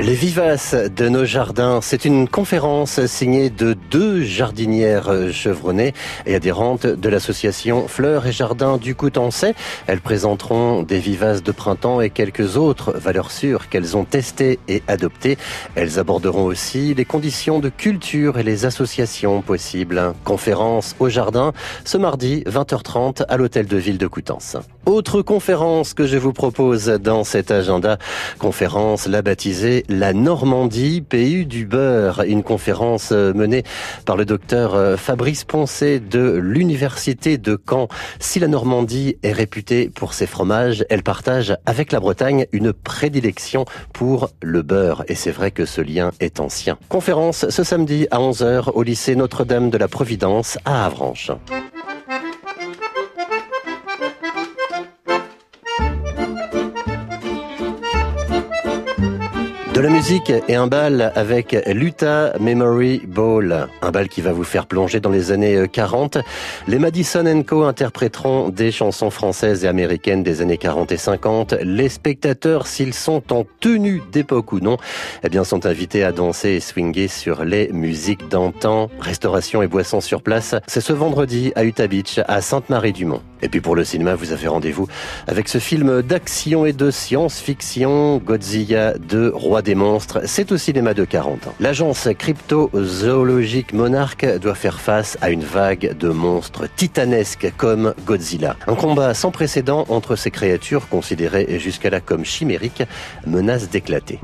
Les vivaces de nos jardins, c'est une conférence signée de deux jardinières chevronnées et adhérentes de l'association Fleurs et Jardins du Coutançais. Elles présenteront des vivaces de printemps et quelques autres valeurs sûres qu'elles ont testées et adoptées. Elles aborderont aussi les conditions de culture et les associations possibles. Conférence au jardin ce mardi 20h30 à l'hôtel de ville de Coutances. Autre conférence que je vous propose dans cet agenda, conférence la baptisée La Normandie, pays du beurre, une conférence menée par le docteur Fabrice Poncet de l'université de Caen. Si la Normandie est réputée pour ses fromages, elle partage avec la Bretagne une prédilection pour le beurre et c'est vrai que ce lien est ancien. Conférence ce samedi à 11h au lycée Notre-Dame de la Providence à Avranches. De la musique et un bal avec l'Utah Memory Ball. Un bal qui va vous faire plonger dans les années 40. Les Madison Co interpréteront des chansons françaises et américaines des années 40 et 50. Les spectateurs, s'ils sont en tenue d'époque ou non, eh bien, sont invités à danser et swinguer sur les musiques d'antan. Restauration et boissons sur place. C'est ce vendredi à Utah Beach, à Sainte-Marie-du-Mont. Et puis pour le cinéma, vous avez rendez-vous avec ce film d'action et de science-fiction, Godzilla 2, Roi monstres, c'est au cinéma de 40 ans. L'agence crypto-zoologique Monarch doit faire face à une vague de monstres titanesques comme Godzilla. Un combat sans précédent entre ces créatures considérées jusqu'à là comme chimériques menace d'éclater.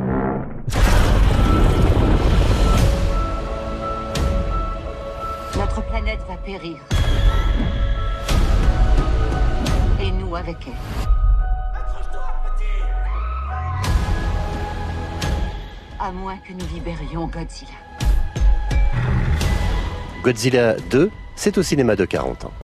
Notre planète va périr. Et nous avec elle. À moins que nous libérions Godzilla. Godzilla 2, c'est au cinéma de 40 ans.